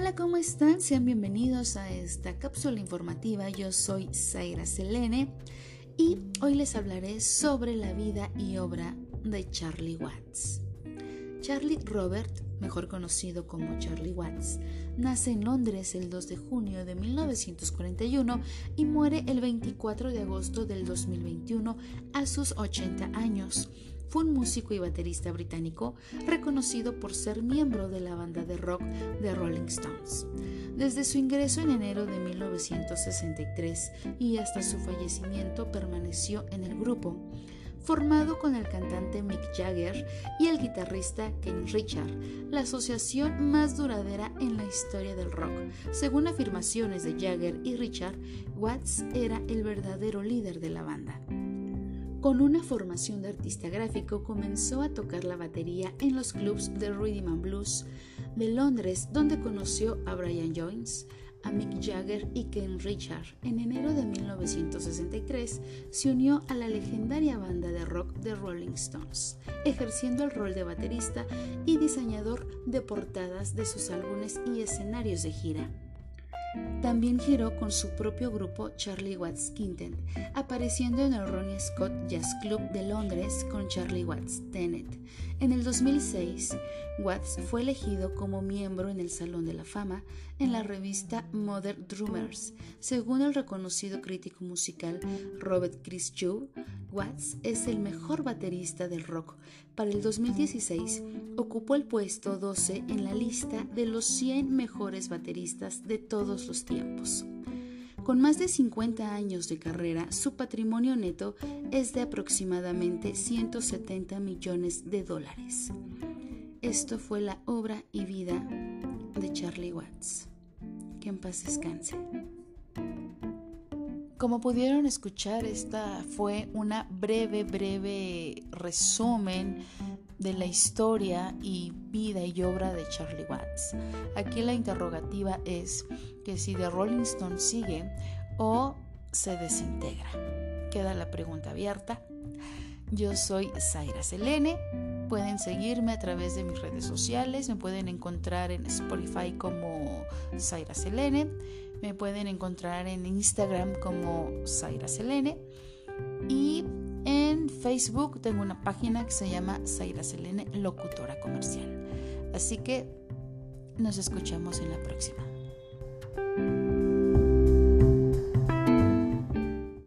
Hola, ¿cómo están? Sean bienvenidos a esta cápsula informativa. Yo soy Zaira Selene y hoy les hablaré sobre la vida y obra de Charlie Watts. Charlie Robert, mejor conocido como Charlie Watts, nace en Londres el 2 de junio de 1941 y muere el 24 de agosto del 2021 a sus 80 años fue un músico y baterista británico reconocido por ser miembro de la banda de rock The Rolling Stones. Desde su ingreso en enero de 1963 y hasta su fallecimiento permaneció en el grupo, formado con el cantante Mick Jagger y el guitarrista Ken Richard, la asociación más duradera en la historia del rock. Según afirmaciones de Jagger y Richard, Watts era el verdadero líder de la banda. Con una formación de artista gráfico comenzó a tocar la batería en los clubs de Rhythm and Blues de Londres, donde conoció a Brian Jones, a Mick Jagger y Ken Richard. En enero de 1963 se unió a la legendaria banda de rock The Rolling Stones, ejerciendo el rol de baterista y diseñador de portadas de sus álbumes y escenarios de gira. También giró con su propio grupo Charlie Watts Quintet, apareciendo en el Ronnie Scott Jazz Club de Londres con Charlie Watts Tenet. En el 2006, Watts fue elegido como miembro en el Salón de la Fama en la revista Modern Drummers. Según el reconocido crítico musical Robert Chris Watts es el mejor baterista del rock. Para el 2016, ocupó el puesto 12 en la lista de los 100 mejores bateristas de los tiempos. Con más de 50 años de carrera, su patrimonio neto es de aproximadamente 170 millones de dólares. Esto fue la obra y vida de Charlie Watts. Que en paz descanse. Como pudieron escuchar, esta fue una breve, breve resumen de la historia y vida y obra de Charlie Watts. Aquí la interrogativa es que si The Rolling Stone sigue o se desintegra. Queda la pregunta abierta. Yo soy Zaira Selene. Pueden seguirme a través de mis redes sociales. Me pueden encontrar en Spotify como Zaira Selene. Me pueden encontrar en Instagram como Zaira Selene. Y en Facebook tengo una página que se llama Zaira Selene, locutora comercial. Así que nos escuchamos en la próxima.